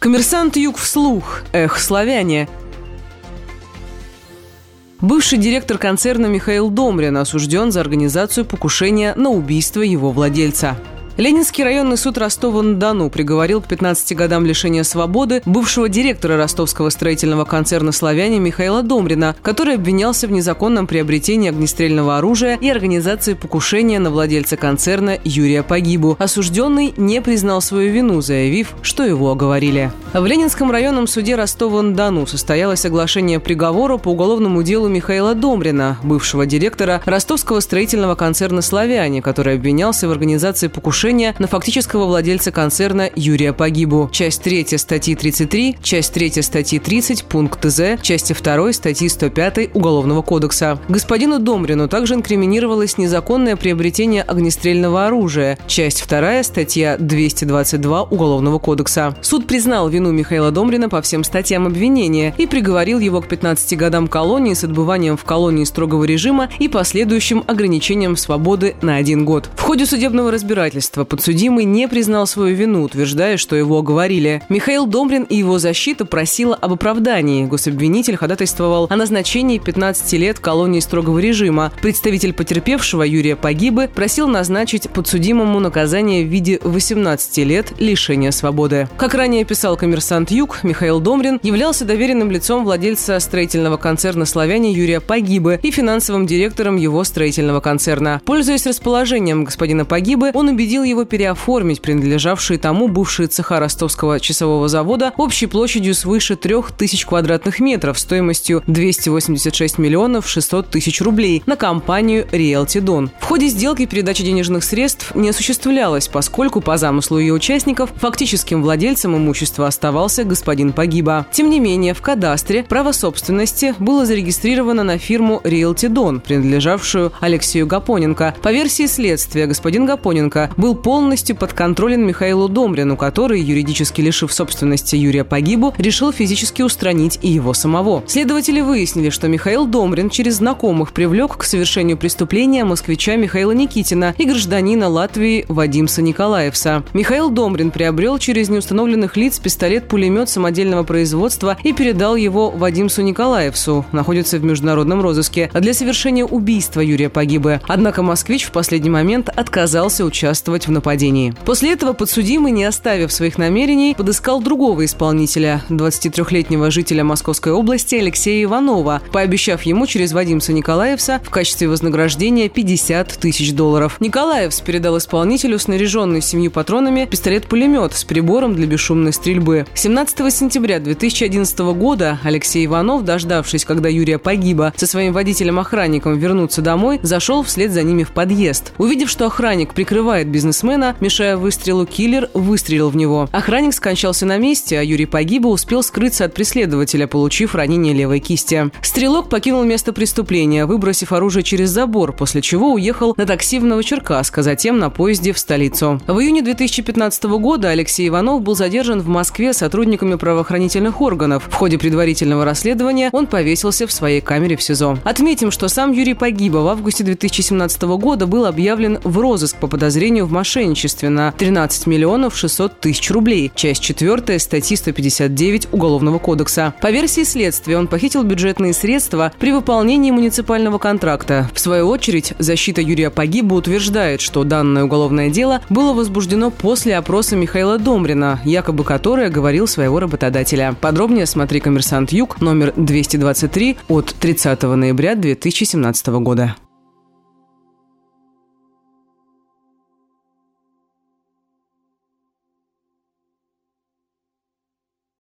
Коммерсант Юг вслух. Эх, славяне. Бывший директор концерна Михаил Домрин осужден за организацию покушения на убийство его владельца. Ленинский районный суд Ростова-на-Дону приговорил к 15 годам лишения свободы бывшего директора ростовского строительного концерна «Славяне» Михаила Домрина, который обвинялся в незаконном приобретении огнестрельного оружия и организации покушения на владельца концерна Юрия Погибу. Осужденный не признал свою вину, заявив, что его оговорили. В Ленинском районном суде Ростова-на-Дону состоялось оглашение приговора по уголовному делу Михаила Домрина, бывшего директора ростовского строительного концерна «Славяне», который обвинялся в организации покушения покушения на фактического владельца концерна Юрия Погибу. Часть 3 статьи 33, часть 3 статьи 30, пункт З, части 2 статьи 105 Уголовного кодекса. Господину Домрину также инкриминировалось незаконное приобретение огнестрельного оружия. Часть 2 статья 222 Уголовного кодекса. Суд признал вину Михаила Домрина по всем статьям обвинения и приговорил его к 15 годам колонии с отбыванием в колонии строгого режима и последующим ограничением свободы на один год. В ходе судебного разбирательства доказательства подсудимый не признал свою вину, утверждая, что его оговорили. Михаил Домрин и его защита просила об оправдании. Гособвинитель ходатайствовал о назначении 15 лет колонии строгого режима. Представитель потерпевшего Юрия Погибы просил назначить подсудимому наказание в виде 18 лет лишения свободы. Как ранее писал коммерсант Юг, Михаил Домрин являлся доверенным лицом владельца строительного концерна «Славяне» Юрия Погибы и финансовым директором его строительного концерна. Пользуясь расположением господина Погибы, он убедил просил его переоформить принадлежавшие тому бывшие цеха ростовского часового завода общей площадью свыше 3000 квадратных метров стоимостью 286 миллионов 600 тысяч рублей на компанию Realty Don. В ходе сделки передача денежных средств не осуществлялась, поскольку по замыслу ее участников фактическим владельцем имущества оставался господин Погиба. Тем не менее, в кадастре право собственности было зарегистрировано на фирму Realty Don, принадлежавшую Алексею Гапоненко. По версии следствия, господин Гапоненко был был полностью подконтролен Михаилу Домрину, который, юридически лишив собственности Юрия Погибу, решил физически устранить и его самого. Следователи выяснили, что Михаил Домрин через знакомых привлек к совершению преступления москвича Михаила Никитина и гражданина Латвии Вадимса Николаевса. Михаил Домрин приобрел через неустановленных лиц пистолет-пулемет самодельного производства и передал его Вадимсу Николаевсу, находится в международном розыске, для совершения убийства Юрия Погибы. Однако москвич в последний момент отказался участвовать в нападении. После этого подсудимый, не оставив своих намерений, подыскал другого исполнителя, 23-летнего жителя Московской области Алексея Иванова, пообещав ему через Вадимса Николаевса в качестве вознаграждения 50 тысяч долларов. Николаевс передал исполнителю снаряженный семью патронами пистолет-пулемет с прибором для бесшумной стрельбы. 17 сентября 2011 года Алексей Иванов, дождавшись, когда Юрия погиба, со своим водителем-охранником вернуться домой, зашел вслед за ними в подъезд. Увидев, что охранник прикрывает бизнес бизнесмена, мешая выстрелу, киллер выстрелил в него. Охранник скончался на месте, а Юрий Погиба успел скрыться от преследователя, получив ранение левой кисти. Стрелок покинул место преступления, выбросив оружие через забор, после чего уехал на такси в Новочеркасск, а затем на поезде в столицу. В июне 2015 года Алексей Иванов был задержан в Москве сотрудниками правоохранительных органов. В ходе предварительного расследования он повесился в своей камере в СИЗО. Отметим, что сам Юрий Погиба в августе 2017 года был объявлен в розыск по подозрению в мошенничестве на 13 миллионов 600 тысяч рублей. Часть 4 статьи 159 Уголовного кодекса. По версии следствия, он похитил бюджетные средства при выполнении муниципального контракта. В свою очередь, защита Юрия Погиба утверждает, что данное уголовное дело было возбуждено после опроса Михаила Домрина, якобы который говорил своего работодателя. Подробнее смотри «Коммерсант Юг», номер 223 от 30 ноября 2017 года.